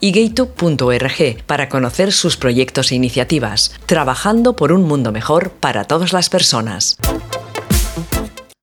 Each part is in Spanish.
y gaytube.org para conocer sus proyectos e iniciativas, trabajando por un mundo mejor para todas las personas.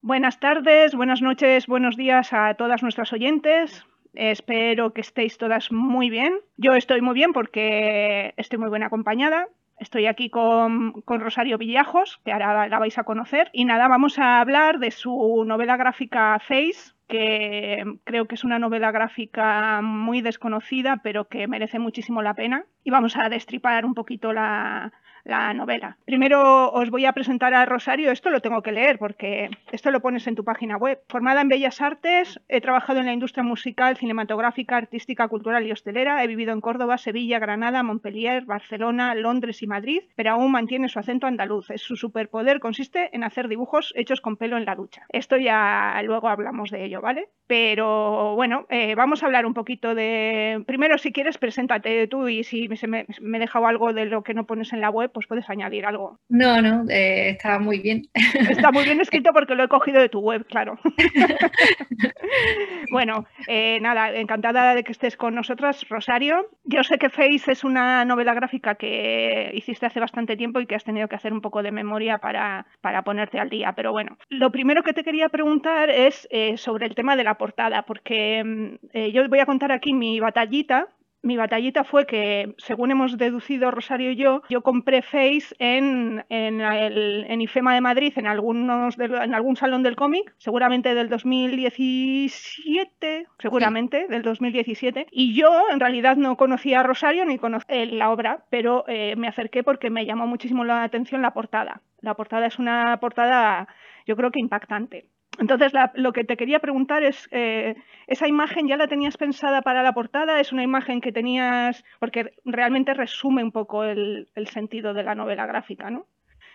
Buenas tardes, buenas noches, buenos días a todas nuestras oyentes. Espero que estéis todas muy bien. Yo estoy muy bien porque estoy muy bien acompañada. Estoy aquí con, con, Rosario Villajos, que ahora la vais a conocer. Y nada, vamos a hablar de su novela gráfica Face, que creo que es una novela gráfica muy desconocida, pero que merece muchísimo la pena. Y vamos a destripar un poquito la, la novela. Primero os voy a presentar a Rosario, esto lo tengo que leer porque esto lo pones en tu página web. Formada en Bellas Artes, he trabajado en la industria musical, cinematográfica, artística, cultural y hostelera, he vivido en Córdoba, Sevilla, Granada, Montpellier, Barcelona, Londres y Madrid, pero aún mantiene su acento andaluz. Su superpoder consiste en hacer dibujos hechos con pelo en la ducha. Esto ya luego hablamos de ello, ¿vale? Pero bueno, eh, vamos a hablar un poquito de... Primero, si quieres, preséntate tú y si me, me he dejado algo de lo que no pones en la web, pues puedes añadir algo. No, no, eh, está muy bien. Está muy bien escrito porque lo he cogido de tu web, claro. bueno, eh, nada, encantada de que estés con nosotras, Rosario. Yo sé que Face es una novela gráfica que hiciste hace bastante tiempo y que has tenido que hacer un poco de memoria para, para ponerte al día, pero bueno, lo primero que te quería preguntar es eh, sobre el tema de la portada, porque mm, yo voy a contar aquí mi batallita mi batallita fue que, según hemos deducido Rosario y yo, yo compré Face en, en, IFEMA de Madrid, en, algunos en algún salón del cómic, seguramente del 2017, seguramente del 2017. Y yo en realidad no conocía a Rosario ni conocía la obra, pero eh, me acerqué porque me llamó muchísimo la atención la portada. La portada es una portada, yo creo que impactante. Entonces, lo que te quería preguntar es, eh, ¿esa imagen ya la tenías pensada para la portada? ¿Es una imagen que tenías, porque realmente resume un poco el, sentido de la novela gráfica, ¿no?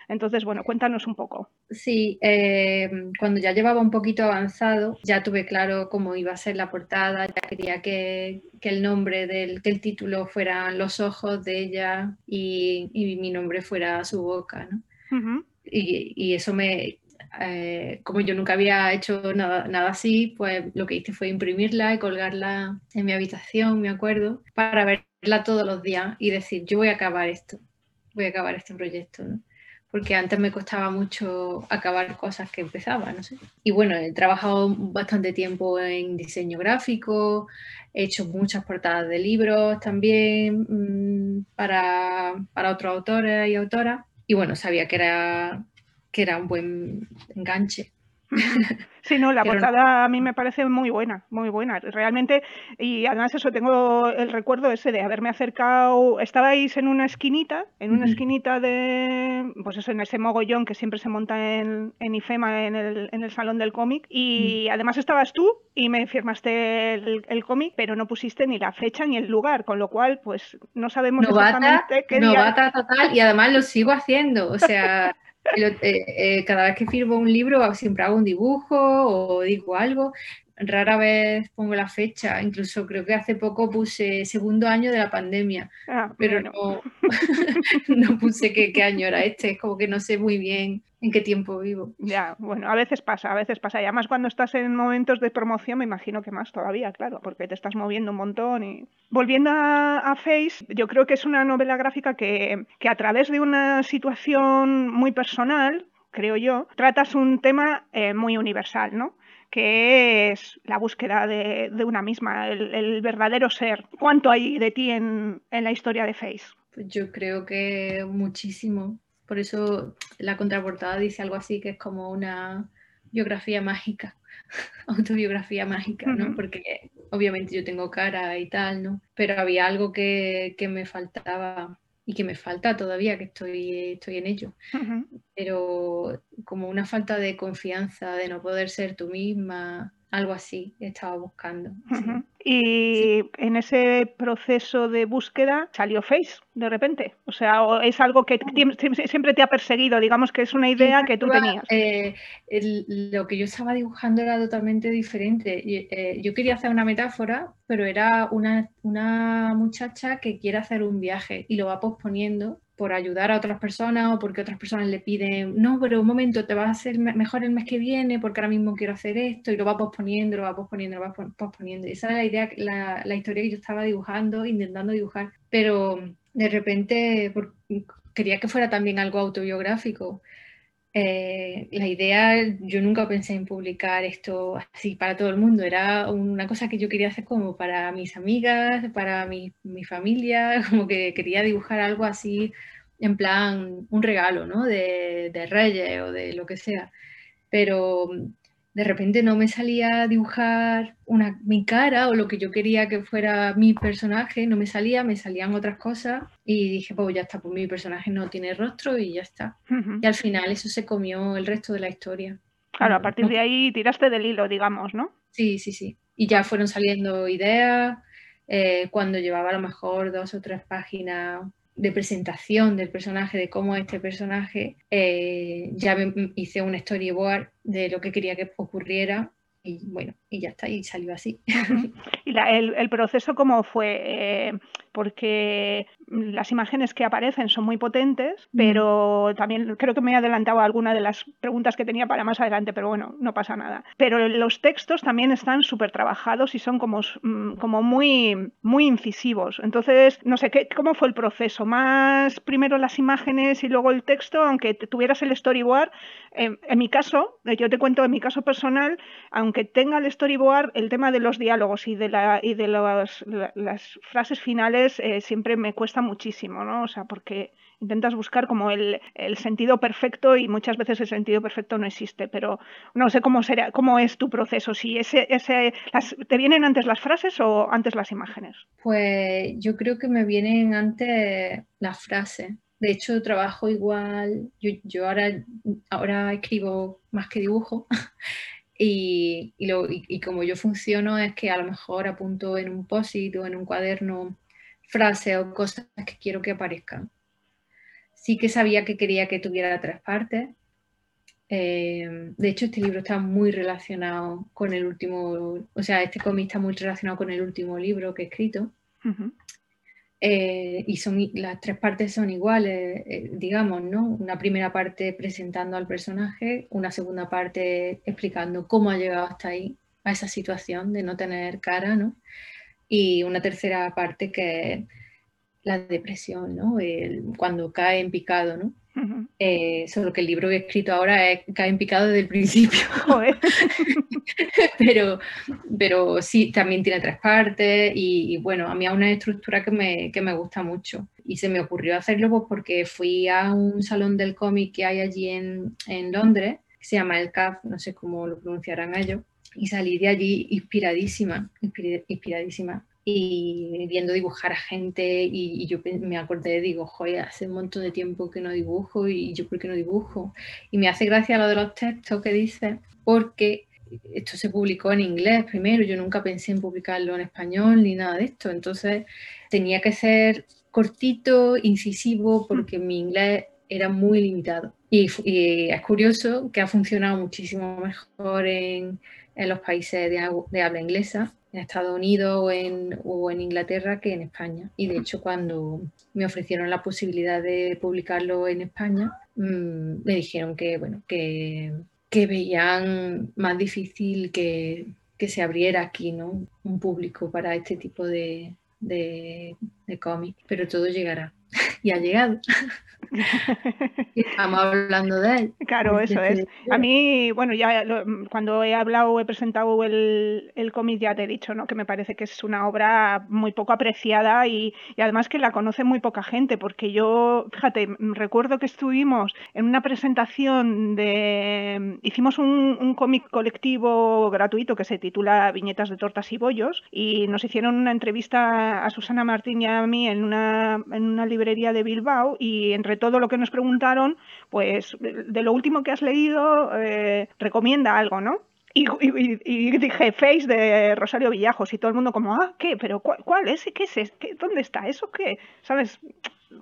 Entonces, bueno, cuéntanos un poco. Sí, eh, cuando ya llevaba un poquito avanzado, ya tuve claro cómo iba a ser la portada, ya quería que, el nombre del que el título fueran los ojos de ella y, mi nombre fuera su boca, ¿no? y, eso me, eh, como yo nunca había hecho nada, nada, así, pues lo que hice fue imprimirla y colgarla en mi habitación, me acuerdo, para verla todos los días y decir, yo voy a acabar esto, voy a acabar este proyecto, ¿no? Porque antes me costaba mucho acabar cosas que empezaba, no sé. Y bueno, he trabajado bastante tiempo en diseño gráfico, he hecho muchas portadas de libros también mm, para, para otros autores y autoras. Y bueno, sabía que era que era un buen enganche. Sí, no, la portada a mí me parece muy buena, muy buena, realmente. Y además eso, tengo el recuerdo ese de haberme acercado, estabais en una esquinita, en una esquinita de, pues eso, en ese mogollón que siempre se monta en, en IFEMA, en el, en el salón del cómic. Y mm. además estabas tú y me firmaste el, cómic, pero no pusiste ni la fecha ni el lugar, con lo cual, pues no sabemos exactamente qué novata total, y además lo sigo haciendo, o sea... Eh, eh, cada vez que firmo un libro siempre hago un dibujo o digo algo. Rara vez pongo la fecha, incluso creo que hace poco puse segundo año de la pandemia, ah, pero no, no puse qué, qué año era este, es como que no sé muy bien en qué tiempo vivo. Ya, bueno, a veces pasa, a veces pasa. Y además cuando estás en momentos de promoción, me imagino que más todavía, claro, porque te estás moviendo un montón. Y volviendo a, Face, yo creo que es una novela gráfica que, que a través de una situación muy personal, creo yo, tratas un tema eh, muy universal, ¿no? Que es la búsqueda de, de una misma, el, el, verdadero ser. ¿Cuánto hay de ti en, en la historia de Face? Pues yo creo que muchísimo. Por eso la contraportada dice algo así que es como una biografía mágica, autobiografía mágica, ¿no? Porque obviamente yo tengo cara y tal, ¿no? Pero había algo que, me faltaba y que me falta todavía, que estoy, estoy en ello. Pero como una falta de confianza, de no poder ser tú misma, algo así estaba buscando. Y en ese proceso de búsqueda salió Face de repente. O sea, es algo que siempre te ha perseguido, digamos que es una idea que tú tenías. Eh, lo que yo estaba dibujando era totalmente diferente. Eh, yo quería hacer una metáfora, pero era una, una muchacha que quiere hacer un viaje y lo va posponiendo por ayudar a otras personas o porque otras personas le piden, no, pero un momento, te vas a hacer mejor el mes que viene porque ahora mismo quiero hacer esto y lo va posponiendo, lo va posponiendo, lo va posponiendo. Esa era la idea, la, la historia que yo estaba dibujando, intentando dibujar, pero de repente quería que fuera también algo autobiográfico. Eh, la idea, yo nunca pensé en publicar esto así para todo el mundo, era una cosa que yo quería hacer como para mis amigas, para mi, mi familia, como que quería dibujar algo así en plan un regalo, ¿no? De, de Reyes o de lo que sea. Pero de repente no me salía a dibujar una, mi cara o lo que yo quería que fuera mi personaje, no me salía, me salían otras cosas y dije, pues ya está, pues mi personaje no tiene rostro y ya está. Y al final eso se comió el resto de la historia. Claro, a partir de ahí tiraste del hilo, digamos, ¿no? Sí, sí, sí. Y ya fueron saliendo ideas. Eh, cuando llevaba a lo mejor dos o tres páginas de presentación del personaje, de cómo este personaje, eh, ya me hice un storyboard de lo que quería que ocurriera y bueno, y ya está, y salió así. ¿Y el, proceso cómo fue? Eh, porque las imágenes que aparecen son muy potentes, pero también creo que me he adelantado a alguna de las preguntas que tenía para más adelante, pero bueno, no pasa nada. Pero los textos también están súper trabajados y son como, mm, como muy, muy incisivos. Entonces, no sé, ¿qué, ¿cómo fue el proceso? ¿Más primero las imágenes y luego el texto, aunque tuvieras el storyboard? en mi caso, eh, yo te cuento en mi caso personal, aunque tenga el storyboard, el tema de los diálogos y de, la, y de las frases finales eh, siempre me cuesta muchísimo, ¿no? O sea, porque intentas buscar como el, sentido perfecto y muchas veces el sentido perfecto no existe, pero no sé cómo será, cómo es tu proceso, si ese, ese ¿te vienen antes las frases o antes las imágenes? Pues yo creo que me vienen antes las frases. De hecho, trabajo igual, yo, yo ahora, ahora escribo más que dibujo y, y, como yo funciono es que a lo mejor apunto en un post-it o en un cuaderno frases o cosas que quiero que aparezcan. Sí que sabía que quería que tuviera tres partes. Eh, de hecho, este libro está muy relacionado con el último, o sea, este cómic está muy relacionado con el último libro que he escrito. Eh, y son, las tres partes son iguales, eh, digamos, ¿no? Una primera parte presentando al personaje, una segunda parte explicando cómo ha llegado hasta ahí, a esa situación de no tener cara, ¿no? Y una tercera parte que es la depresión, ¿no? cuando cae en picado, ¿no? Eh, solo que el libro que he escrito ahora es, cae en picado desde el principio. pero, pero sí, también tiene tres partes y, bueno, a mí es una estructura que me, que me, gusta mucho. Y se me ocurrió hacerlo pues, porque fui a un salón del cómic que hay allí en, en Londres, que se llama el CAF, no sé cómo lo pronunciarán ellos, y salí de allí inspiradísima, inspiradísima. Y viendo dibujar a gente y, yo me acordé, digo, joder, hace un montón de tiempo que no dibujo y yo por qué no dibujo. Y me hace gracia lo de los textos que dice, porque esto se publicó en inglés primero, yo nunca pensé en publicarlo en español ni nada de esto, entonces tenía que ser cortito, incisivo, porque mi inglés era muy limitado. Y, y es curioso que ha funcionado muchísimo mejor en, en los países de, habla inglesa, en Estados Unidos o en, o en, Inglaterra, que en España. Y de hecho, cuando me ofrecieron la posibilidad de publicarlo en España, mm, me dijeron que, bueno, que, que veían más difícil que, que, se abriera aquí ¿no? un público para este tipo de, de, de cómic, pero todo llegará. y ha llegado. Estamos hablando de él. Claro, eso es. A mí, bueno, ya cuando he hablado, he presentado el, el cómic, ya te he dicho, ¿no? Que me parece que es una obra muy poco apreciada y, además que la conoce muy poca gente, porque yo, fíjate, recuerdo que estuvimos en una presentación de. Hicimos un, un cómic colectivo gratuito que se titula Viñetas de Tortas y Bollos y nos hicieron una entrevista a Susana Martín y a mí en una, en una librería de Bilbao y entre todo lo que nos preguntaron, pues de lo último que has leído, eh, recomienda algo, ¿no? Y, dije Face de Rosario Villajos y todo el mundo como, ah, ¿qué? ¿Pero cuál, es? ¿Qué es? ¿Qué, ¿Dónde está? ¿Eso qué? ¿Sabes?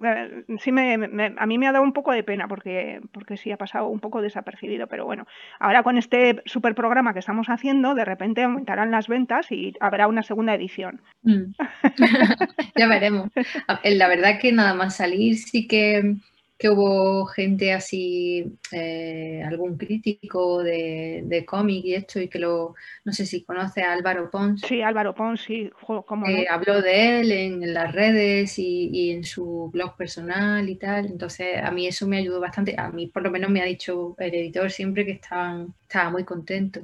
Eh, sí me, a mí me ha dado un poco de pena porque, porque sí ha pasado un poco desapercibido, pero bueno, ahora con este super programa que estamos haciendo, de repente aumentarán las ventas y habrá una segunda edición. Mm. ya veremos. La verdad que nada más salir sí que que hubo gente así, eh, algún crítico de, de cómic y esto, y que lo, no sé si conoce a Álvaro Pons. Sí, Álvaro Pons, sí, como eh, Habló de él en, las redes y, en su blog personal y tal, entonces a mí eso me ayudó bastante, a mí por lo menos me ha dicho el editor siempre que estaban, estaba muy contento.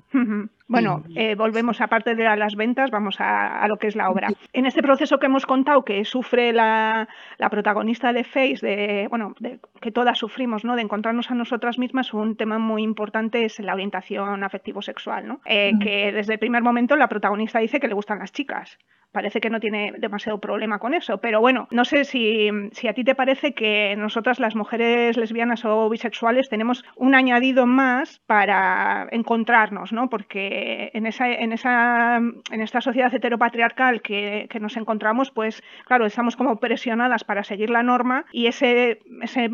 Bueno, eh, volvemos aparte de las ventas, vamos a, lo que es la obra. En este proceso que hemos contado que sufre la, protagonista de Face, de, bueno, que todas sufrimos, ¿no? De encontrarnos a nosotras mismas, un tema muy importante es la orientación afectivo-sexual, ¿no? Eh, que desde el primer momento la protagonista dice que le gustan las chicas parece que no tiene demasiado problema con eso. Pero bueno, no sé si, a ti te parece que nosotras las mujeres lesbianas o bisexuales tenemos un añadido más para encontrarnos, ¿no? Porque en esa, en esa, en esta sociedad heteropatriarcal que, que nos encontramos, pues claro, estamos como presionadas para seguir la norma y ese, ese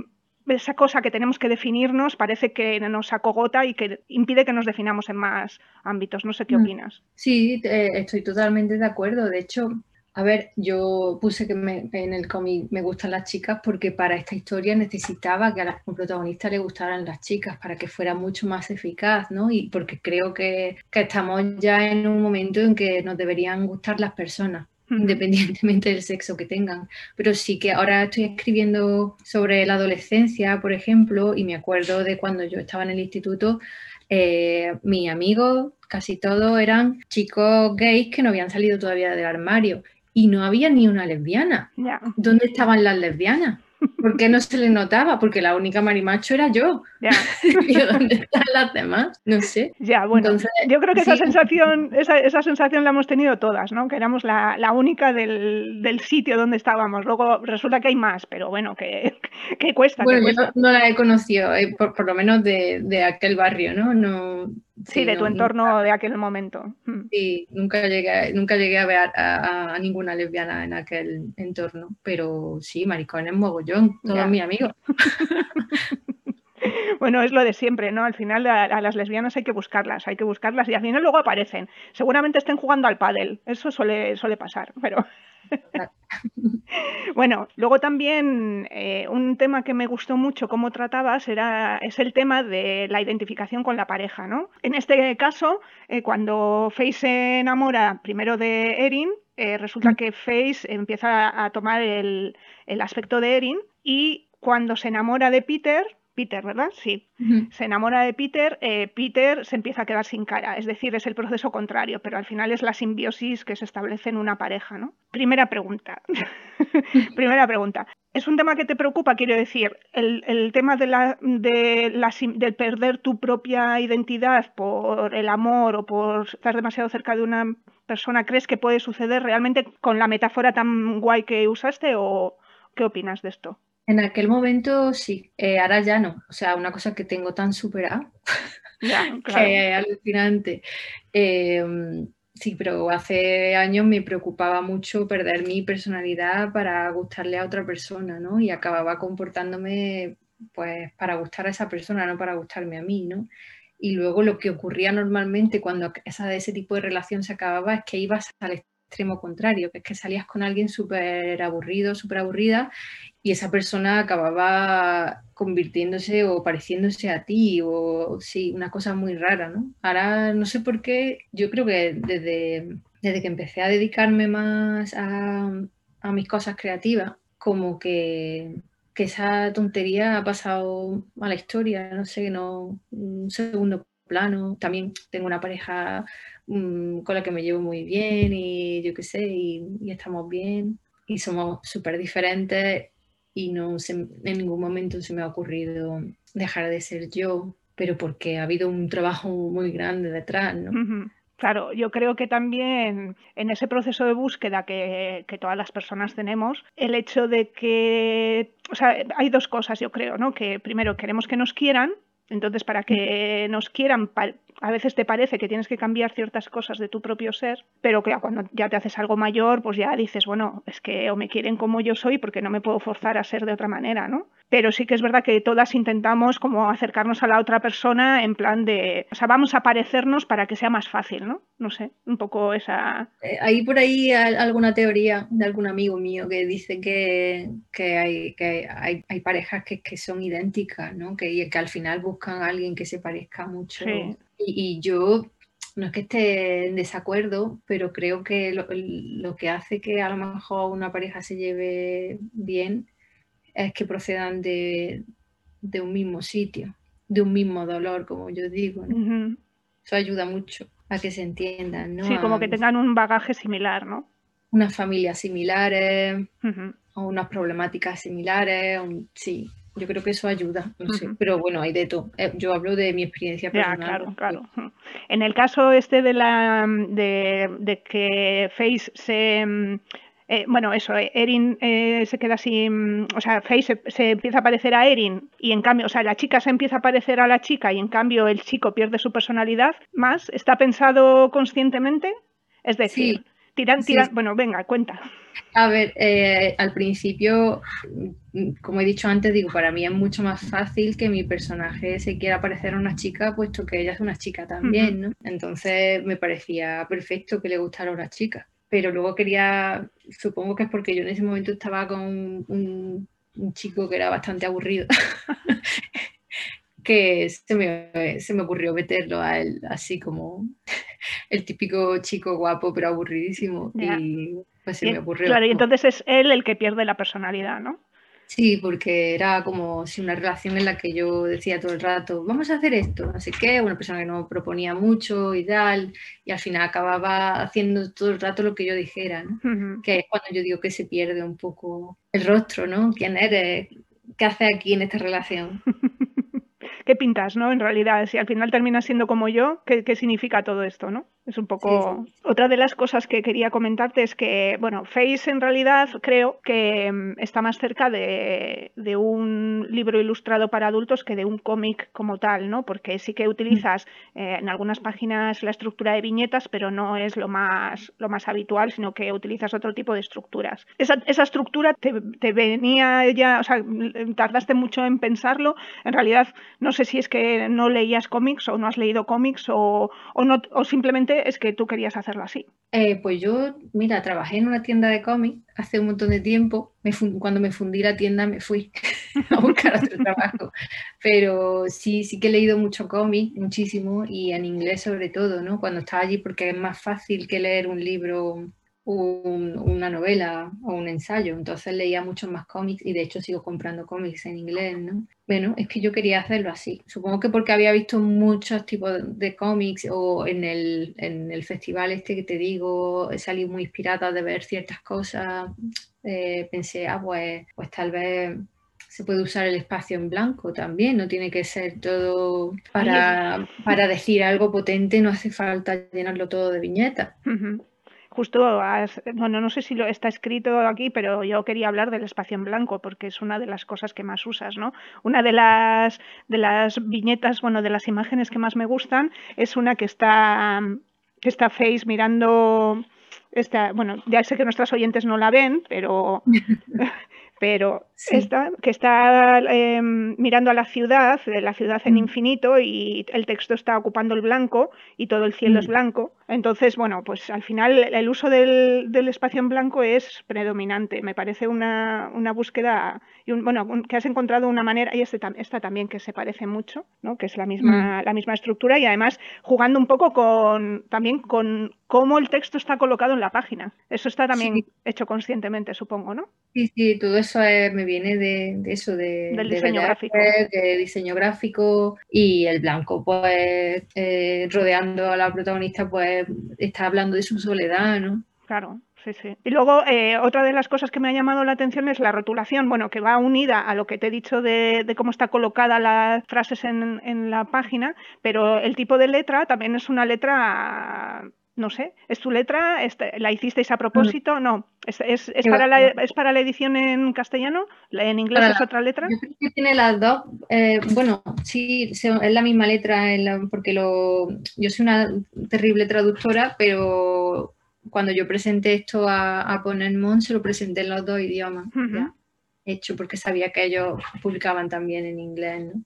esa cosa que tenemos que definirnos parece que nos acogota y que impide que nos definamos en más ámbitos. No sé qué mm. opinas. Sí, estoy totalmente de acuerdo. De hecho, a ver, yo puse que en el cómic me gustan las chicas porque para esta historia necesitaba que a la protagonista le gustaran las chicas para que fuera mucho más eficaz, ¿no? Y porque creo que, que estamos ya en un momento en que nos deberían gustar las personas independientemente del sexo que tengan. Pero sí que ahora estoy escribiendo sobre la adolescencia, por ejemplo, y me acuerdo de cuando yo estaba en el instituto, eh, mis amigos, casi todos eran chicos gays que no habían salido todavía del armario y no había ni una lesbiana. ¿Dónde estaban las lesbianas? ¿Por qué no se le notaba? Porque la única marimacho era yo. Ya. ¿dónde están las demás? No sé. Ya, bueno. yo creo que esa sensación, esa, esa, sensación la hemos tenido todas, ¿no? Que éramos la, la única del, del, sitio donde estábamos. Luego resulta que hay más, pero bueno, que, que cuesta. Bueno, yo no, la he conocido, eh, por, por, lo menos de, de aquel barrio, ¿no? no Sí, de tu entorno de aquel momento. Mm. Sí, nunca llegué, nunca llegué a ver a, ninguna lesbiana en aquel entorno, pero sí, maricones mogollón, todos mis amigos. bueno, es lo de siempre, ¿no? Al final a, las lesbianas hay que buscarlas, hay que buscarlas y al final luego aparecen. Seguramente estén jugando al pádel, eso suele, suele pasar, pero... bueno, luego también eh, un tema que me gustó mucho cómo tratabas era, es el tema de la identificación con la pareja, ¿no? En este caso, eh, cuando Face se enamora primero de Erin, eh, resulta que Face empieza a tomar el, el aspecto de Erin y cuando se enamora de Peter, Peter, ¿verdad? Sí. Se enamora de Peter, eh, Peter se empieza a quedar sin cara, es decir, es el proceso contrario, pero al final es la simbiosis que se establece en una pareja, ¿no? Primera pregunta. Primera pregunta. ¿Es un tema que te preocupa? Quiero decir, el, tema de la, de la, del perder tu propia identidad por el amor o por estar demasiado cerca de una persona, ¿crees que puede suceder realmente con la metáfora tan guay que usaste o qué opinas de esto? En aquel momento sí, eh, ahora ya no. O sea, una cosa que tengo tan superada que es alucinante. Em, sí, pero hace años me preocupaba mucho perder mi personalidad para gustarle a otra persona, ¿no? Y acababa comportándome pues para gustar a esa persona, no para gustarme a mí, ¿no? Y luego lo que ocurría normalmente cuando esa, ese tipo de relación se acababa es que ibas al extremo contrario, que es que salías con alguien súper aburrido, súper aburrida y esa persona acababa convirtiéndose o pareciéndose a ti o sí, una cosa muy rara, ¿no? Ahora no sé por qué, yo creo que desde, desde que empecé a dedicarme más a, mis cosas creativas, como que, que, esa tontería ha pasado a la historia, no sé, no, un segundo plano. También tengo una pareja mm, con la que me llevo muy bien y yo qué sé, y, y estamos bien y somos súper diferentes y no en ningún momento se me ha ocurrido dejar de ser yo, pero porque ha habido un trabajo muy grande detrás, ¿no? Claro, yo creo que también en ese proceso de búsqueda que, que, todas las personas tenemos, el hecho de que, o sea, hay dos cosas, yo creo, ¿no? Que primero queremos que nos quieran, entonces para que nos quieran a veces te parece que tienes que cambiar ciertas cosas de tu propio ser, pero que cuando ya te haces algo mayor, pues ya dices, bueno, es que o me quieren como yo soy porque no me puedo forzar a ser de otra manera, ¿no? Pero sí que es verdad que todas intentamos como acercarnos a la otra persona en plan de, o sea, vamos a parecernos para que sea más fácil, ¿no? No sé, un poco esa... Eh, hay por ahí alguna teoría de algún amigo mío que dice que, que, hay, que hay, hay, parejas que, que, son idénticas, ¿no? Que, que al final buscan a alguien que se parezca mucho. Y, y, yo no es que esté en desacuerdo, pero creo que lo, lo, que hace que a lo mejor una pareja se lleve bien es que procedan de, de un mismo sitio, de un mismo dolor, como yo digo. Eso ayuda mucho a que se entiendan, ¿no? Sí, como que tengan un bagaje similar, ¿no? Unas familias similares, o unas problemáticas similares, sí, yo creo que eso ayuda, no sé, pero bueno, hay de todo. Eh, yo hablo de mi experiencia personal. claro, claro. En el caso este de la de, de que Face se mm, eh, bueno, eso, eh, Erin se queda mm, o sea, Face se, empieza a parecer a Erin y en cambio, o sea, la chica se empieza a parecer a la chica y en cambio el chico pierde su personalidad más, ¿está pensado conscientemente? Es decir, tiran, tiran, bueno, venga, cuenta. A ver, eh, al principio, como he dicho antes, digo, para mí es mucho más fácil que mi personaje se quiera parecer a una chica, puesto que ella es una chica también, ¿no? Entonces me parecía perfecto que le gustara a una chica. Pero luego quería, supongo que es porque yo en ese momento estaba con un, chico que era bastante aburrido. que se me, se me, ocurrió meterlo a él así como el típico chico guapo pero aburridísimo y pues se me ocurrió. Claro, y entonces es él el que pierde la personalidad, ¿no? Sí, porque era como si una relación en la que yo decía todo el rato, vamos a hacer esto, así que una persona que no proponía mucho y tal, y al final acababa haciendo todo el rato lo que yo dijera, ¿no? Que es cuando yo digo que se pierde un poco el rostro, ¿no? ¿Quién eres? ¿Qué haces aquí en esta relación? ¿Qué pintas, no? En realidad, si al final terminas siendo como yo, ¿qué, qué significa todo esto, no? Es un poco. Otra de las cosas que quería comentarte es que, bueno, Face en realidad creo que mm, está más cerca de, un libro ilustrado para adultos que de un cómic como tal, ¿no? Porque sí que utilizas eh, en algunas páginas la estructura de viñetas, pero no es lo más, lo más habitual, sino que utilizas otro tipo de estructuras. Esa, estructura te, venía ya, o sea, tardaste mucho en pensarlo. En realidad, no sé si es que no leías cómics o no has leído cómics o, o, no, o simplemente es que tú querías hacerlo así? Eh, pues yo, mira, trabajé en una tienda de cómics hace un montón de tiempo. cuando me fundí la tienda me fui a buscar otro trabajo. Pero sí, sí que he leído mucho cómic, muchísimo, y en inglés sobre todo, ¿no? Cuando estaba allí, porque es más fácil que leer un libro una novela o un ensayo, entonces leía muchos más cómics y de hecho sigo comprando cómics en inglés, ¿no? Bueno, es que yo quería hacerlo así. Supongo que porque había visto muchos tipos de cómics o en el, en el festival este que te digo, salí muy inspirada de ver ciertas cosas, eh, pensé, ah, pues, pues tal vez se puede usar el espacio en blanco también, no tiene que ser todo para, para decir algo potente, no hace falta llenarlo todo de viñetas justo bueno, no sé si lo está escrito aquí, pero yo quería hablar del espacio en blanco porque es una de las cosas que más usas, ¿no? Una de las de las viñetas, bueno, de las imágenes que más me gustan es una que está que está Face mirando esta, bueno, ya sé que nuestros oyentes no la ven, pero pero que está em, mirando a la ciudad, la ciudad en mm. infinito, y el texto está ocupando el blanco y todo el cielo es mm. blanco. Entonces, bueno, pues al final el uso del, espacio en blanco es predominante. Me parece una, búsqueda, y bueno, que has encontrado una manera, y este, esta también que se parece mucho, ¿no? que es la misma, mm. la misma estructura, y además jugando un poco con también con cómo el texto está colocado en la página. Eso está también hecho conscientemente, supongo, ¿no? Sí, sí, todo eso me viene de, eso, de, Del diseño gráfico. de diseño gráfico y el blanco, pues eh, rodeando a la protagonista, pues está hablando de su soledad, ¿no? Claro. Sí, sí. Y luego, eh, otra de las cosas que me ha llamado la atención es la rotulación, bueno, que va unida a lo que te he dicho de, cómo está colocada las frases en, en, la página, pero el tipo de letra también es una letra no sé, ¿es tu letra? ¿La hicisteis a propósito? No. ¿Es, es, para, la, ¿Es para la edición en castellano? ¿En inglés es otra letra? Yo creo que tiene las dos. Eh, bueno, sí, es la misma letra, porque lo, yo soy una terrible traductora, pero cuando yo presenté esto a, a Ponermont, se lo presenté en los dos idiomas. Hecho porque sabía que ellos publicaban también en inglés. ¿no?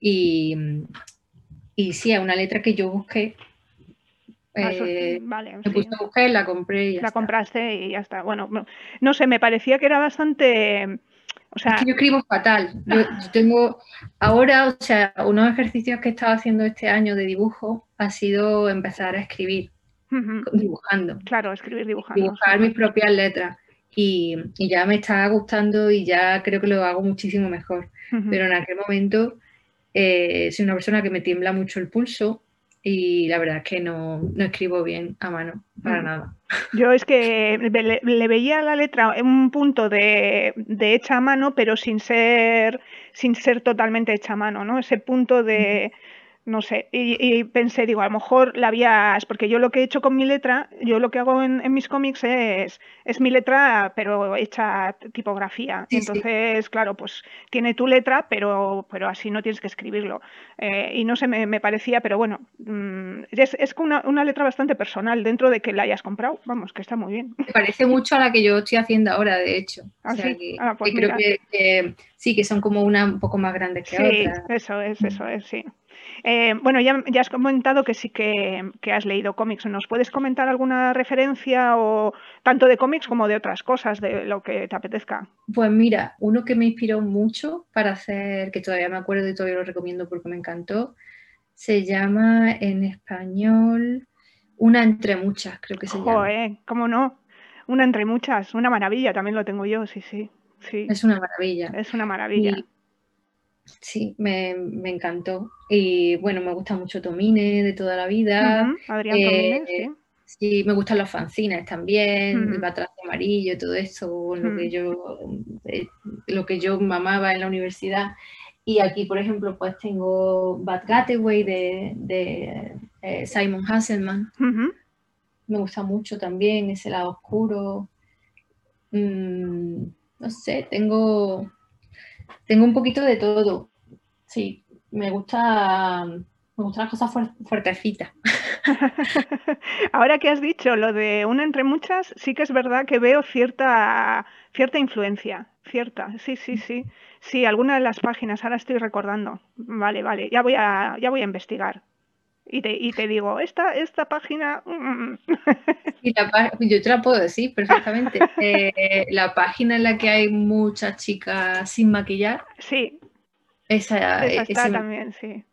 Y, y sí, es una letra que yo busqué eh, vale, me puse a buscar y la compré. Y la compraste y ya está. Bueno, no, sé, me parecía que era bastante. O sea... yo escribo fatal. Yo, tengo ahora, o sea, unos ejercicios que he estado haciendo este año de dibujo ha sido empezar a escribir, dibujando. Claro, escribir dibujando. Dibujar mis propias letras. Y, ya me está gustando y ya creo que lo hago muchísimo mejor. Pero en aquel momento eh, soy una persona que me tiembla mucho el pulso y la verdad es que no, escribo bien a mano, para mm. nada. Yo es que le, veía la letra en un punto de, de, hecha a mano, pero sin ser, sin ser totalmente hecha a mano, ¿no? Ese punto de, no sé, y, pensé, digo, a lo mejor la habías, porque yo lo que he hecho con mi letra, yo lo que hago en, mis cómics es, es mi letra, pero hecha tipografía. Entonces, claro, pues tiene tu letra, pero, pero así no tienes que escribirlo. Eh, y no sé, me, parecía, pero bueno, mm, es, es una, una, letra bastante personal dentro de que la hayas comprado, vamos, que está muy bien. Me parece mucho a la que yo estoy haciendo ahora, de hecho. ¿Ah, sí? Ah, pues creo que, sí, que son como una un poco más grandes que sí, Eso es, eso es, sí. Eh, bueno, ya, ya, has comentado que sí que, has leído cómics. ¿Nos puedes comentar alguna referencia o tanto de cómics como de otras cosas, de lo que te apetezca? Pues mira, uno que me inspiró mucho para hacer, que todavía me acuerdo y todavía lo recomiendo porque me encantó, se llama en español Una entre muchas, creo que se llama. ¿cómo no? Una entre muchas, una maravilla, también lo tengo yo, sí, sí. sí. Es una maravilla. Es una maravilla. Sí, me, encantó. Y bueno, me gusta mucho Tomine de toda la vida. Adrián Tomine, eh, sí. Sí, me gustan los fanzines también, el batracio amarillo, todo eso, lo que yo eh, lo que yo mamaba en la universidad. Y aquí, por ejemplo, pues tengo Bad Gateway de, eh, Simon Hasselman. Me gusta mucho también ese lado oscuro. Mm, no sé, tengo tengo un poquito de todo. Sí, me gusta, me gustan las cosas fuertecitas. Ahora que has dicho lo de una entre muchas, sí que es verdad que veo cierta, cierta influencia. Cierta, sí, sí, sí. Sí, alguna de las páginas, ahora estoy recordando. Vale, vale, ya voy a, ya voy a investigar. Y te, y te digo, esta, esta página... Mm, mm, mm". yo te la puedo decir perfectamente. Eh, la página en la que hay muchas chicas sin maquillar. Sí. Esa, está también, sí.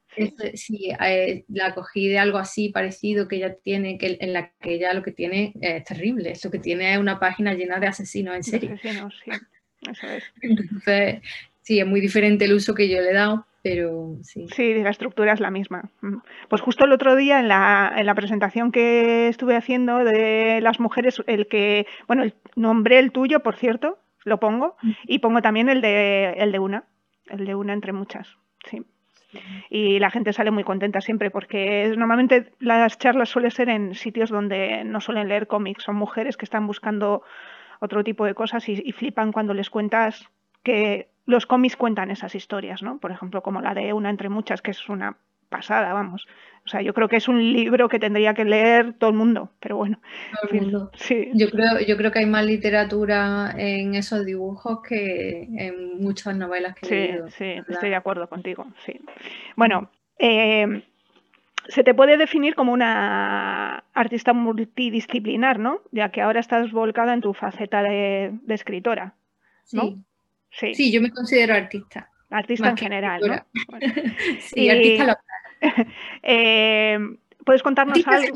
sí, eh, la cogí de algo así parecido que ella tiene, que en la que ella lo que tiene es terrible. Lo que tiene es una página llena de asesinos en serie. Asesinos, sí. Eso es. Entonces, sí, es muy diferente el uso que yo le he dado, pero sí. Sí, la estructura es la misma. Mm. Pues justo el otro día en la, en la presentación que estuve haciendo de las mujeres, el que, bueno, el, nombré el tuyo, por cierto, lo pongo, y pongo también el de, el de una, el de una entre muchas, sí. Y la gente sale muy contenta siempre porque normalmente las charlas suelen ser en sitios donde no suelen leer cómics, son mujeres que están buscando otro tipo de cosas y flipan cuando les cuentas que los cómics cuentan esas historias, ¿no? Por ejemplo, como la de Una entre muchas, que es una pasada, vamos. O sea, yo creo que es un libro que tendría que leer todo el mundo, pero bueno. Todo el mundo. Sí. Yo creo, yo creo que hay más literatura en esos dibujos que en muchas novelas que he leído. Sí, estoy de acuerdo contigo, sí. Bueno, eh, se te puede definir como una artista multidisciplinar, ¿no? Ya que ahora estás volcada en tu faceta de, escritora, ¿no? Sí. Sí. yo me considero artista. Artista en general, ¿no? sí, artista local. Eh, ¿Puedes contarnos algo?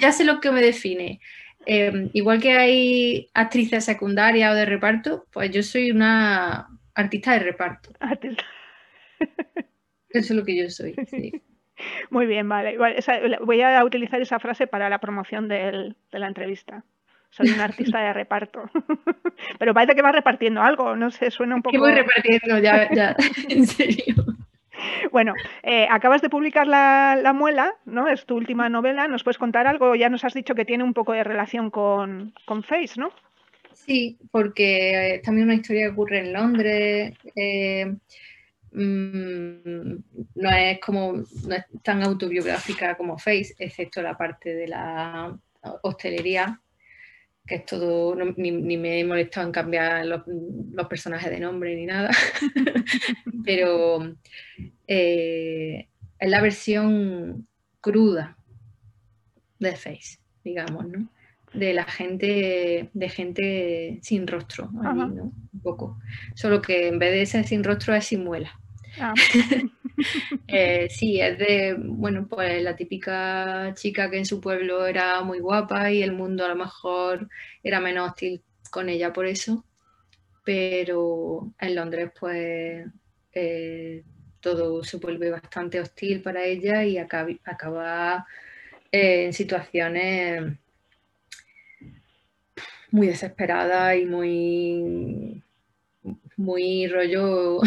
ya, sé, lo que me define. Eh, igual que hay actrices secundarias o de reparto, pues yo soy una artista de reparto. Artista. Eso es lo que yo soy. Muy bien, vale. voy a utilizar esa frase para la promoción de la entrevista soy un artista de reparto. Pero parece que va repartiendo algo, no sé, suena un poco. Que voy repartiendo, ya, ya, en serio. bueno, eh, acabas de publicar la, Muela, ¿no? Es tu última novela. ¿Nos puedes contar algo? Ya nos has dicho que tiene un poco de relación con, con Face, ¿no? Sí, porque es también una historia que ocurre en Londres. Eh, mm, no es como no es tan autobiográfica como Face, excepto la parte de la hostelería, que es todo, ni, me he molestado en cambiar los, personajes de nombre ni nada, pero eh, es la versión cruda de Face, digamos, ¿no? De la gente, de gente sin rostro, Un poco. Solo que en vez de ser sin rostro es sin muela. Ah. Eh, sí, es de, bueno, pues la típica chica que en su pueblo era muy guapa y el mundo a lo mejor era menos hostil con ella por eso, pero en Londres pues eh, todo se vuelve bastante hostil para ella y acaba, eh, en situaciones muy desesperada y muy, muy rollo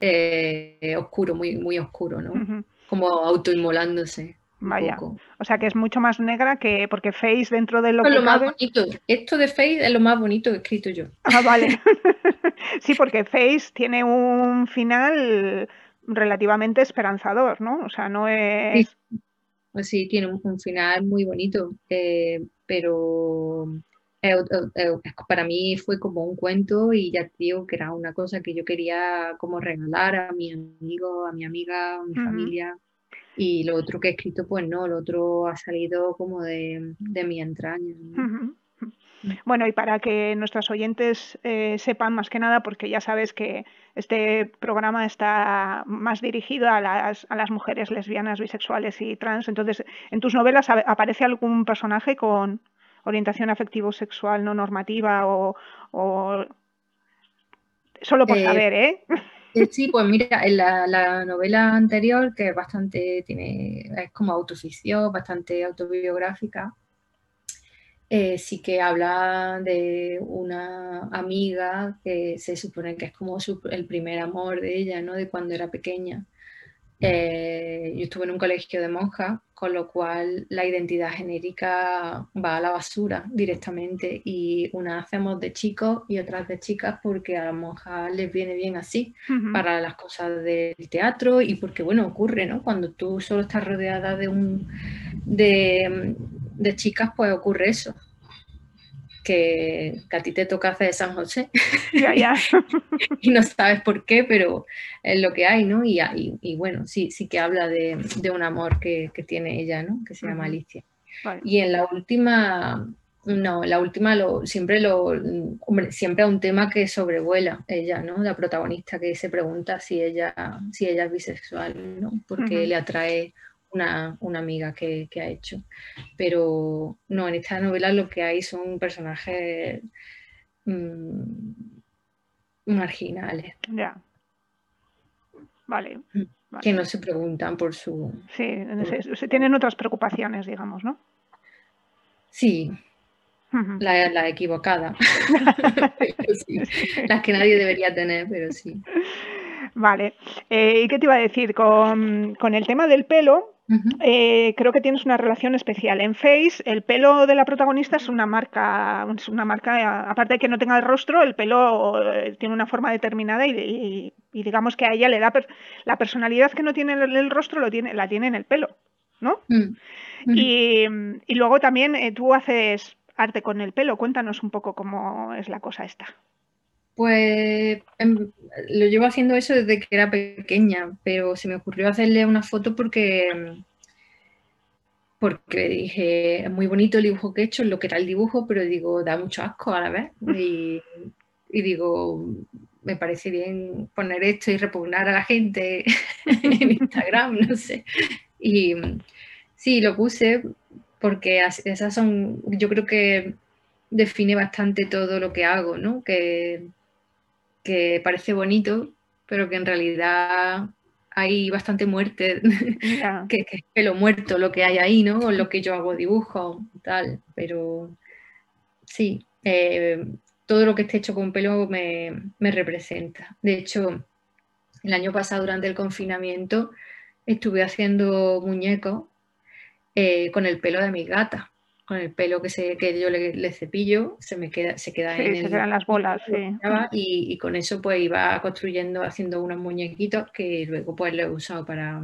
Eh, oscuro, muy, muy oscuro, ¿no? Como autoinmolándose. Vaya. O sea que es mucho más negra que porque Face dentro de lo es lo más bonito. Esto de Face es lo más bonito que he escrito yo. Ah, vale. sí, porque Face tiene un final relativamente esperanzador, ¿no? O sea, no es. Sí, pues sí tiene un, final muy bonito, eh, pero para mí fue como un cuento y ya digo que era una cosa que yo quería como regalar a mi amigo, a mi amiga, a mi familia. Y lo otro que he escrito, pues no, lo otro ha salido como de, mi entraña. Mm. Bueno, y para que nuestros oyentes eh, sepan más que nada, porque ya sabes que este programa está más dirigido a las, a las mujeres lesbianas, bisexuales y trans, entonces, ¿en tus novelas aparece algún personaje con, orientación afectivo-sexual no normativa o, solo por eh, saber, ¿eh? ¿eh? Sí, pues mira, en la, novela anterior, que es bastante, tiene, es como autoficción, bastante autobiográfica, eh, sí que habla de una amiga que se supone que es como el primer amor de ella, ¿no? De cuando era pequeña. Eh, yo estuve en un colegio de monjas, con lo cual la identidad genérica va a la basura directamente y una hacemos de chicos y otras de chicas porque a las monjas les viene bien así para las cosas del teatro y porque, bueno, ocurre, ¿no? Cuando tú solo estás rodeada de un... de, de chicas, pues ocurre eso que, a ti te toca hacer San José. y no sabes por qué, pero es lo que hay, ¿no? Y, y, bueno, sí, sí que habla de, un amor que, tiene ella, ¿no? Que se llama Alicia. Y en la última, no, la última lo, siempre lo, hombre, siempre es un tema que sobrevuela ella, ¿no? La protagonista que se pregunta si ella, si ella es bisexual, ¿no? Porque le atrae una, amiga que, ha hecho. Pero no, en esta novela lo que hay son personajes mm, marginales. Ya. Vale, Que no se preguntan por su... Sí, se, tienen otras preocupaciones, digamos, ¿no? Sí, la, equivocada. Las que nadie debería tener, pero sí. Vale. Eh, ¿Y qué te iba a decir? Con, con, el tema del pelo, eh, creo que tienes una relación especial. En Face, el pelo de la protagonista es una marca, es una marca, aparte de que no tenga el rostro, el pelo eh, tiene una forma determinada y, digamos que a ella le da la personalidad que no tiene el, rostro, lo tiene, la tiene en el pelo, ¿no? Mm. y, luego también eh, tú haces arte con el pelo. Cuéntanos un poco cómo es la cosa esta. Pues em, lo llevo haciendo eso desde que era pequeña, pero se me ocurrió hacerle una foto porque, porque dije, es muy bonito el dibujo que he hecho, lo que era el dibujo, pero digo, da mucho asco a la vez. Y, digo, me parece bien poner esto y repugnar a la gente en Instagram, no sé. Y sí, lo puse porque esas son, yo creo que define bastante todo lo que hago, ¿no? Que que parece bonito, pero que en realidad hay bastante muerte, que, es pelo muerto lo que hay ahí, ¿no? O lo que yo hago dibujo, tal, pero sí, eh, todo lo que esté hecho con pelo me, representa. De hecho, el año pasado durante el confinamiento estuve haciendo muñecos eh, con el pelo de mi gata con el pelo que, se, que yo le, cepillo, se me queda, se queda en se quedan las bolas, y, con eso pues iba construyendo, haciendo unos muñequitos que luego pues lo he usado para,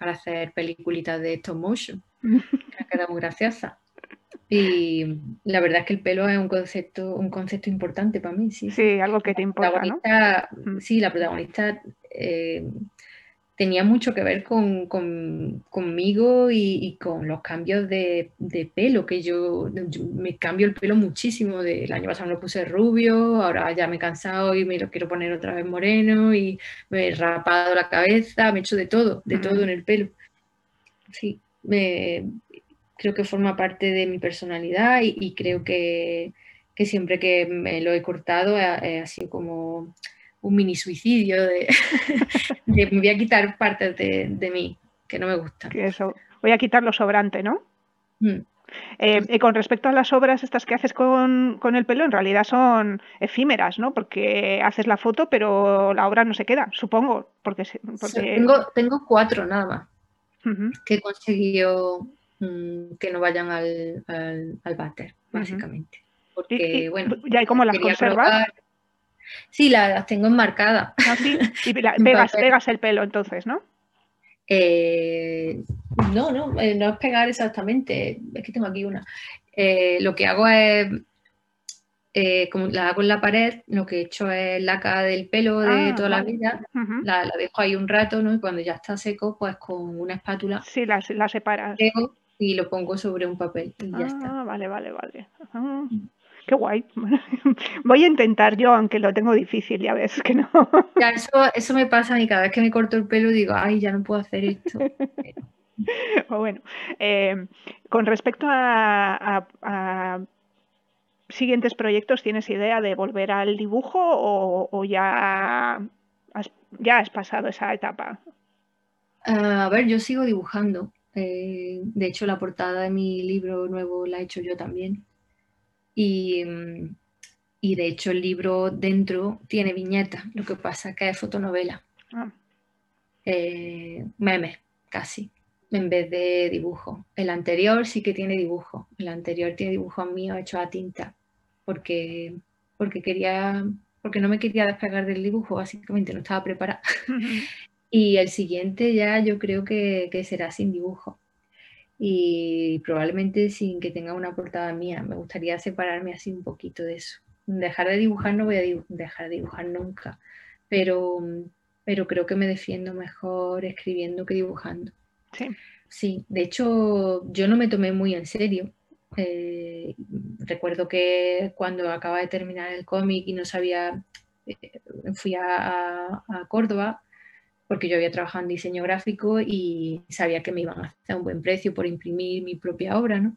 hacer peliculitas de stop motion, que ha quedado muy graciosa. Y la verdad es que el pelo es un concepto, un concepto importante para mí, sí. Sí, algo que te importa, ¿no? Sí, la protagonista eh, tenía mucho que ver con, conmigo y, con los cambios de, pelo, que yo, me cambio el pelo muchísimo. el año pasado me lo puse rubio, ahora ya me he cansado y me lo quiero poner otra vez moreno y me he rapado la cabeza, me he hecho de todo, de todo en el pelo. Sí, me, creo que forma parte de mi personalidad y, creo que, siempre que me lo he cortado ha sido como un mini suicidio de, me voy a quitar partes de, mí que no me gustan. eso, voy a quitar lo sobrante, ¿no? Mm. Eh, y con respecto a las obras estas que haces con, el pelo, en realidad son efímeras, ¿no? Porque haces la foto, pero la obra no se queda, supongo. Porque, tengo, tengo cuatro nada más que he conseguido mm, que no vayan al, al, váter, básicamente. Porque, bueno, ¿ya hay cómo las conservas? Sí, las tengo enmarcadas. ¿Ah, y pegas, el pelo entonces, ¿no? Eh, no, no, eh, no es pegar exactamente. Es que tengo aquí una. Eh, lo que hago es, como la hago en la pared, lo que he hecho es laca del pelo de ah, toda la vida, la, dejo ahí un rato, ¿no? Y cuando ya está seco, pues con una espátula. Sí, la, la separas. Y lo pongo sobre un papel y ya ah, está. Vale, vale, vale. Mm. Qué guay. Voy a intentar yo, aunque lo tengo difícil, ya ves que no. eso, me pasa y cada vez que me corto el pelo digo, ay, ya no puedo hacer esto. bueno, eh, con respecto a, siguientes proyectos, ¿tienes idea de volver al dibujo o, ya, has, ya has pasado esa etapa? a ver, yo sigo dibujando. Eh, de hecho, la portada de mi libro nuevo la he hecho yo también. Mm, y, de hecho el libro dentro tiene viñetas, lo que pasa es que es fotonovela. Ah. Eh, memes, casi, en vez de dibujo. El anterior sí que tiene dibujo. El anterior tiene dibujo mío hecho a tinta, porque, porque quería, porque no me quería despegar del dibujo, básicamente no estaba preparada. y el siguiente ya yo creo que, que será sin dibujo y probablemente sin que tenga una portada mía. Me gustaría separarme así un poquito de eso. Dejar de dibujar no voy a dejar de dibujar nunca, pero, pero creo que me defiendo mejor escribiendo que dibujando. Sí. Sí, de hecho yo no me tomé muy en serio. Eh, recuerdo que cuando acaba de terminar el cómic y no sabía, eh, fui a, a Córdoba porque yo había trabajado en diseño gráfico y sabía que me iban a hacer un buen precio por imprimir mi propia obra, ¿no?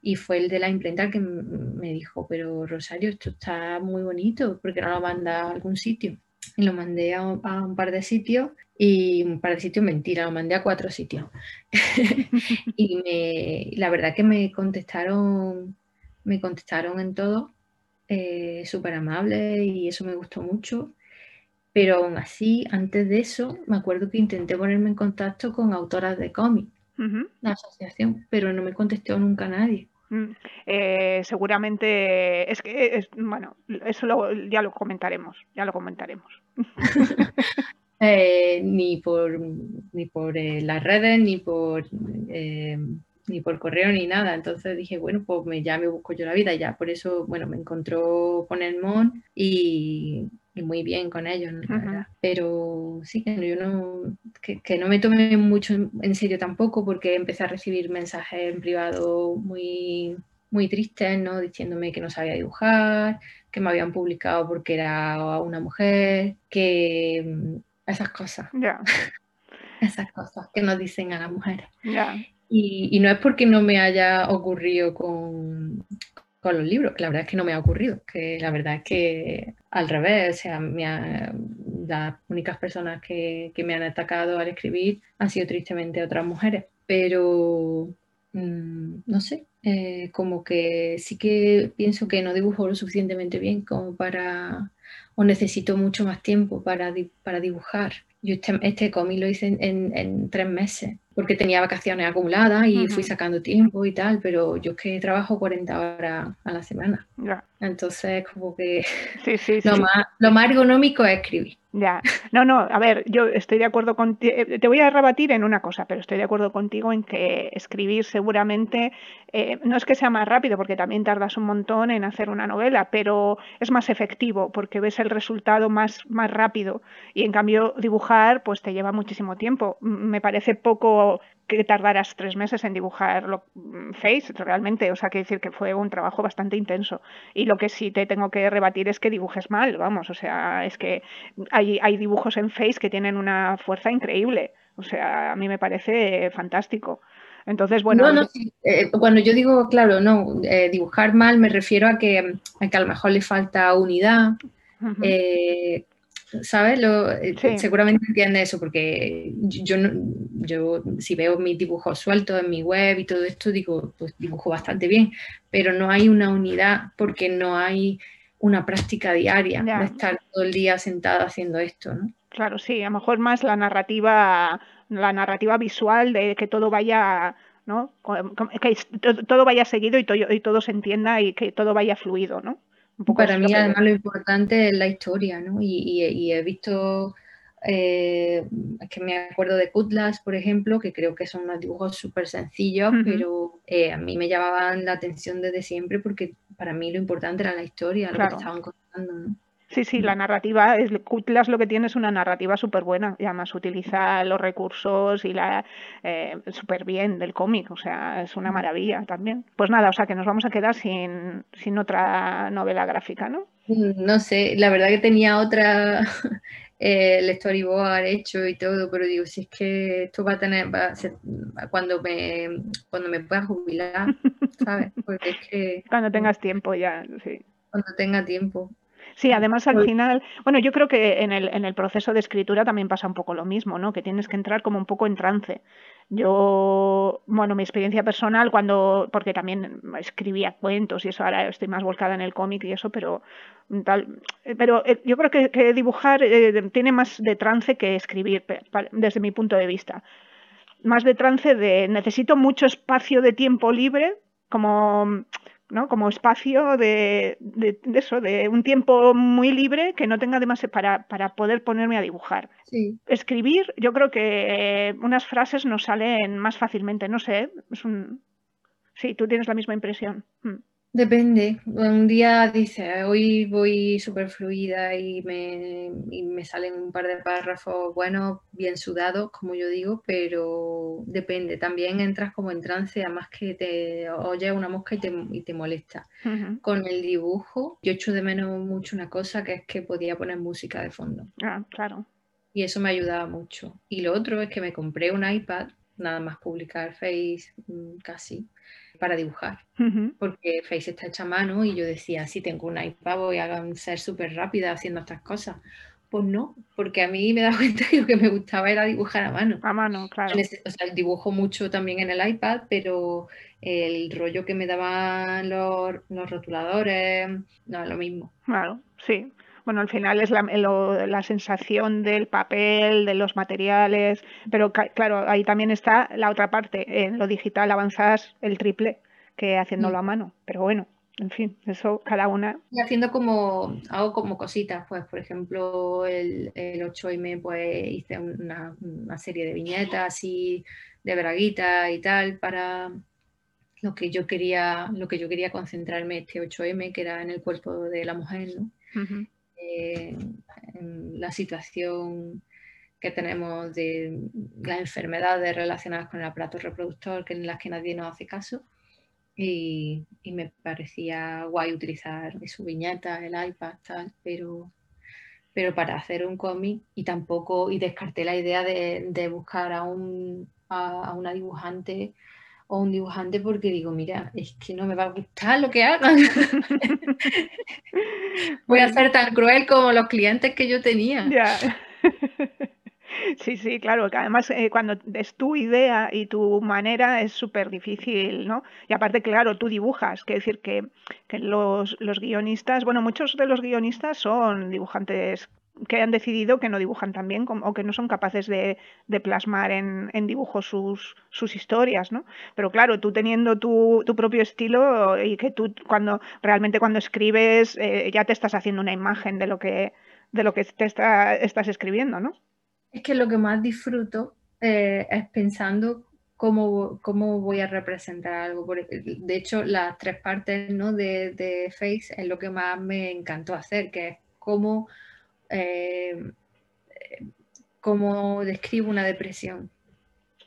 Y fue el de la imprenta que me dijo, pero Rosario, esto está muy bonito, ¿por qué no lo manda a algún sitio? Y lo mandé a un, par de sitios y un par de sitios, mentira, lo mandé a cuatro sitios. y la verdad que me contestaron, me contestaron en todo, eh, súper amables y eso me gustó mucho. Pero aún así, antes de eso, me acuerdo que intenté ponerme en contacto con autoras de cómic, la asociación, pero no me contestó nunca nadie. Mm, eh, seguramente es que bueno eso ya lo comentaremos ya lo comentaremos. Eh, ni por ni por eh, las redes ni por ni por correo ni nada. Entonces dije bueno pues me, ya me busco yo la vida. Ya por eso bueno me encontró con el Mon y y muy bien con ellos, Pero sí, que yo no, que, no me tomé mucho en serio tampoco porque empecé a recibir mensajes en privado muy, muy tristes, ¿no? Diciéndome que no sabía dibujar, que me habían publicado porque era una mujer, que mm, esas cosas. esas cosas que nos dicen a las mujeres. Y, y, no es porque no me haya ocurrido con, con los libros, que la verdad es que no me ha ocurrido, que la verdad es que al revés, o sea, las únicas personas que, me han atacado al escribir han sido tristemente otras mujeres, pero mm, no sé, eh, como que sí que pienso que no dibujo lo suficientemente bien como para, o necesito mucho más tiempo para, para dibujar Yo este, este cómic lo hice en, tres meses, porque tenía vacaciones acumuladas y fui sacando tiempo y tal, pero yo es que trabajo 40 horas a la semana. Entonces, como que lo, Más, lo más ergonómico es escribir. Ya, no, no, a ver, yo estoy de acuerdo contigo, eh, te voy a rebatir en una cosa, pero estoy de acuerdo contigo en que escribir seguramente eh, no es que sea más rápido, porque también tardas un montón en hacer una novela, pero es más efectivo porque ves el resultado más, más rápido y en cambio dibujar pues te lleva muchísimo tiempo. Me parece poco que tardaras tres meses en dibujar lo, mm, Face, realmente, o sea, que decir que fue un trabajo bastante intenso. Y lo que sí te tengo que rebatir es que dibujes mal, vamos, o sea, es que hay, hay dibujos en Face que tienen una fuerza increíble, o sea, a mí me parece fantástico. Entonces, bueno. No, no, eh, cuando yo digo, claro, no, eh, dibujar mal me refiero a que, a que a lo mejor le falta unidad, ¿sabes? Lo, eh, Seguramente entiende eso, porque yo, yo si veo mis dibujos sueltos en mi web y todo esto, digo, pues dibujo bastante bien, pero no hay una unidad porque no hay una práctica diaria de estar todo el día sentada haciendo esto, ¿no? Claro, sí, a lo mejor más la narrativa, la narrativa visual de que todo vaya, ¿no? Que todo vaya seguido y todo, y todo se entienda y que todo vaya fluido, ¿no? Para mí, además, lo importante es la historia, ¿no? Y, he visto, eh, es que me acuerdo de Cutlass, por ejemplo, que creo que son unos dibujos súper sencillos, pero eh, a mí me llamaban la atención desde siempre porque para mí lo importante era la historia, lo que estaban contando, ¿no? Sí, sí, la narrativa, es, Cutlass lo que tiene es una narrativa súper buena y además utiliza los recursos y la eh, súper bien del cómic, o sea, es una maravilla también. Pues nada, o sea que nos vamos a quedar sin, sin otra novela gráfica, ¿no? Mm, no sé, la verdad que tenía otra, eh, el storyboard hecho y todo, pero digo, si es que esto va a tener, va a ser, cuando me, cuando me pueda jubilar, ¿sabes? Porque es que... Cuando tengas tiempo ya, sí. Cuando tenga tiempo. Sí, además al pues final, bueno, yo creo que en el, en el proceso de escritura también pasa un poco lo mismo, ¿no? Que tienes que entrar como un poco en trance. Yo, bueno, mi experiencia personal cuando, porque también escribía cuentos y eso, ahora estoy más volcada en el cómic y eso, pero tal, pero eh, yo creo que, dibujar eh, tiene más de trance que escribir, desde mi punto de vista. Más de trance de necesito mucho espacio de tiempo libre, como ¿no? Como espacio de, de, eso, de un tiempo muy libre que no tenga demasiado para, para poder ponerme a dibujar. Escribir, yo creo que eh, unas frases nos salen más fácilmente, no sé, es un... Sí, tú tienes la misma impresión. Mm. Depende. Un día dice, hoy voy súper fluida y me, y me salen un par de párrafos buenos, bien sudados, como yo digo, pero depende. También entras como en trance, además que te oye una mosca y te, y te molesta. Con el dibujo, yo echo de menos mucho una cosa que es que podía poner música de fondo. Ah, claro. Y eso me ayudaba mucho. Y lo otro es que me compré un iPad, nada más publicar Face, mm, casi para dibujar, porque Face está hecha a mano y yo decía, si tengo un iPad voy a ser súper rápida haciendo estas cosas. Pues no, porque a mí me dado cuenta que lo que me gustaba era dibujar a mano. A mano, claro. O sea, dibujo mucho también en el iPad, pero el rollo que me daban los, los rotuladores no es lo mismo. Claro, sí bueno, al final es la, la, sensación del papel, de los materiales, pero claro, ahí también está la otra parte. En lo digital avanzas el triple que haciéndolo a mm. mano, pero bueno. En fin, eso cada una. Y haciendo como, hago como cositas, pues por ejemplo el, el 8M pues hice una, una serie de viñetas así de braguita y tal para, lo que yo quería, lo que yo quería concentrarme este 8M, que era en el cuerpo de la mujer, ¿no? En la situación que tenemos de las enfermedades relacionadas con el aparato reproductor, que en las que nadie nos hace caso. Y, me parecía guay utilizar su viñeta, el iPad, tal, pero, pero para hacer un cómic y tampoco, y descarté la idea de, buscar a, un, a una dibujante o un dibujante porque digo, mira, es que no me va a gustar lo que hagan. Voy a ser tan cruel como los clientes que yo tenía. Ya. Sí, sí, claro, que además eh, cuando es tu idea y tu manera es súper difícil, ¿no? Y aparte, claro, tú dibujas, quiere decir que, que los, los, guionistas, bueno, muchos de los guionistas son dibujantes que han decidido que no dibujan tan bien o que no son capaces de, plasmar en, en dibujos sus, sus, historias, ¿no? Pero claro, tú teniendo tu, propio estilo y que tú cuando realmente cuando escribes eh, ya te estás haciendo una imagen de lo que, de lo que te estás escribiendo, ¿no? Es que lo que más disfruto eh, es pensando cómo, cómo, voy a representar algo. De hecho, las tres partes ¿no? de, de Face es lo que más me encantó hacer, que es cómo eh, cómo describo una depresión,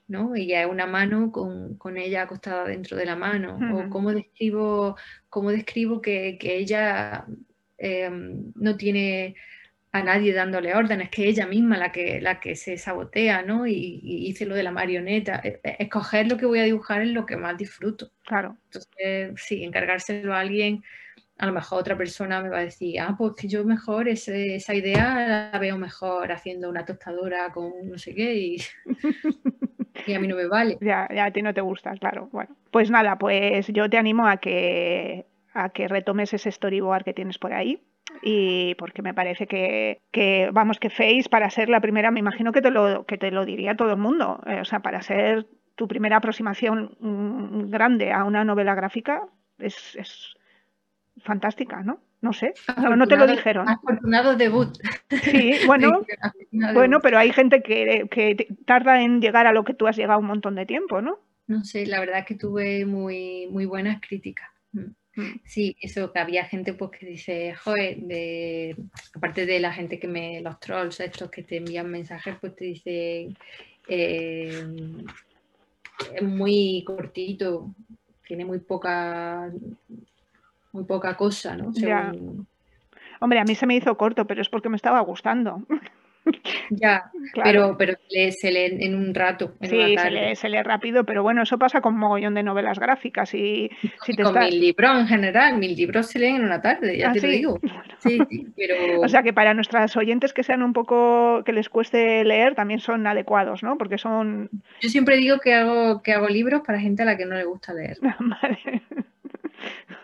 ¿no? Y es una mano con, ella acostada dentro de la mano, o cómo describo, cómo describo que, ella eh, no tiene a nadie dándole órdenes, que ella misma la que, la que se sabotea, ¿no? Y, y, hice lo de la marioneta. E, e, escoger lo que voy a dibujar es lo que más disfruto. Claro. Entonces, sí, encargárselo a alguien a lo mejor otra persona me va a decir, ah, pues yo mejor esa idea la veo mejor haciendo una tostadora con no sé qué y, y, a mí no me vale. Ya, ya a ti no te gusta, claro. Bueno, pues nada, pues yo te animo a que, a que retomes ese storyboard que tienes por ahí. Y porque me parece que, que, vamos, que Face para ser la primera, me imagino que te lo, que te lo diría todo el mundo. Eh, o sea, para ser tu primera aproximación mm, grande a una novela gráfica es, es fantástica, ¿no? No sé, no, te lo dijeron. Afortunado debut. Sí, bueno, bueno pero hay gente que, tarda en llegar a lo que tú has llegado un montón de tiempo, ¿no? No sé, la verdad es que tuve muy, muy buenas críticas. Mm. Mm. Sí, eso que había gente pues que dice, joder, de, aparte de la gente que me, los trolls estos que te envían mensajes, pues te dicen, eh, es muy cortito, tiene muy poca muy poca cosa, ¿no? Hombre, a mí se me hizo corto, pero es porque me estaba gustando. Ya, pero, pero se lee en un rato. sí, Se, lee, rápido, pero bueno, eso pasa con mogollón de novelas gráficas. Y, si con mil libros en general, mil libros se leen en una tarde, ya ¿Ah, te lo digo. Sí, pero... O sea que para nuestras oyentes que sean un poco, que les cueste leer, también son adecuados, ¿no? Porque son... Yo siempre digo que hago, que hago libros para gente a la que no le gusta leer. vale.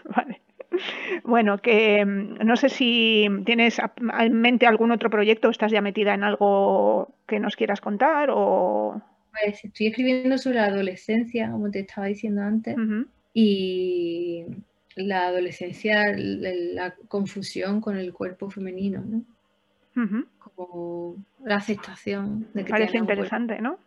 vale. Bueno, que mm, no sé si tienes en mente algún otro proyecto estás ya metida en algo que nos quieras contar o... Pues estoy escribiendo sobre la adolescencia, como te estaba diciendo antes, y la adolescencia, la, confusión con el cuerpo femenino, ¿no? Como la aceptación de que Parece interesante, ¿no?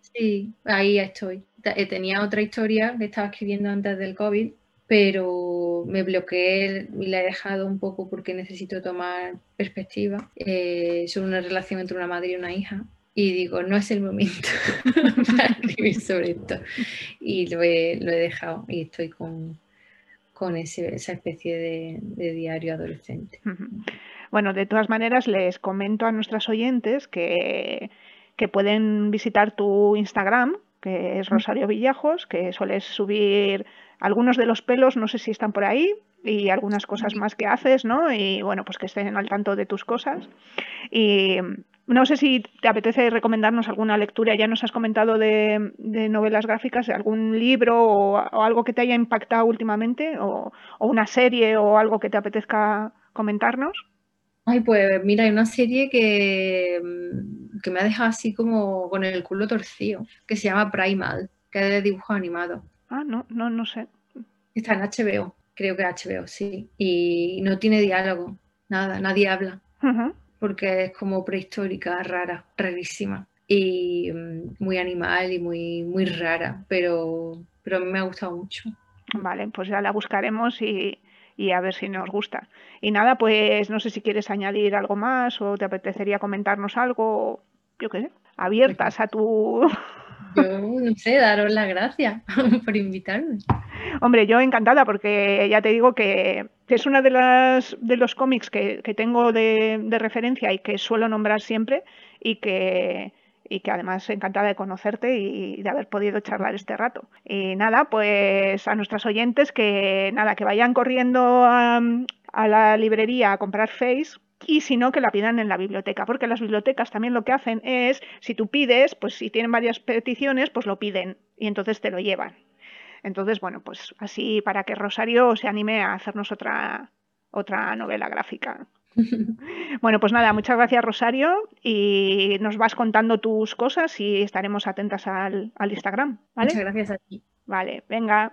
Sí, ahí estoy. Eh, tenía otra historia que estaba escribiendo antes del COVID pero me bloqueé y la he dejado un poco porque necesito tomar perspectiva eh, sobre una relación entre una madre y una hija. Y digo, no es el momento para escribir sobre esto. Y lo he, lo he dejado y estoy con, con ese, esa especie de, de diario adolescente. Bueno, de todas maneras, les comento a nuestras oyentes que, que pueden visitar tu Instagram, que es Rosario Villajos, que sueles subir algunos de los pelos, no sé si están por ahí, y algunas cosas más que haces, ¿no? Y bueno, pues que estén al tanto de tus cosas. Y no sé si te apetece recomendarnos alguna lectura, ya nos has comentado de, novelas gráficas, algún libro o, algo que te haya impactado últimamente, o, una serie o algo que te apetezca comentarnos. Ay, pues mira, hay una serie que, que me ha dejado así como con el culo torcido, que se llama Primal, que es de dibujo animado. Ah, no, no, no sé. Está en HBO, creo que HBO, sí. Y no tiene diálogo, nada, nadie habla. Porque es como prehistórica, rara, rarísima. Y mm, muy animal y muy, muy rara, pero, pero a mí me ha gustado mucho. Vale, pues ya la buscaremos y, y a ver si nos gusta. Y nada, pues no sé si quieres añadir algo más o te apetecería comentarnos algo, yo qué sé, abiertas a tu no sé, daros las gracias por invitarme. Hombre, yo encantada porque ya te digo que es una de las de los cómics que, tengo de, referencia y que suelo nombrar siempre y que y que además encantada de conocerte y de haber podido charlar este rato. Y nada, pues a nuestras oyentes que nada, que vayan corriendo a, a la librería a comprar Face, y si no, que la pidan en la biblioteca, porque las bibliotecas también lo que hacen es, si tú pides, pues si tienen varias peticiones, pues lo piden y entonces te lo llevan. Entonces, bueno, pues así para que Rosario se anime a hacernos otra, otra novela gráfica. Bueno, pues nada, muchas gracias Rosario y nos vas contando tus cosas y estaremos atentas al, al Instagram. ¿vale? Muchas gracias a ti. Vale, venga.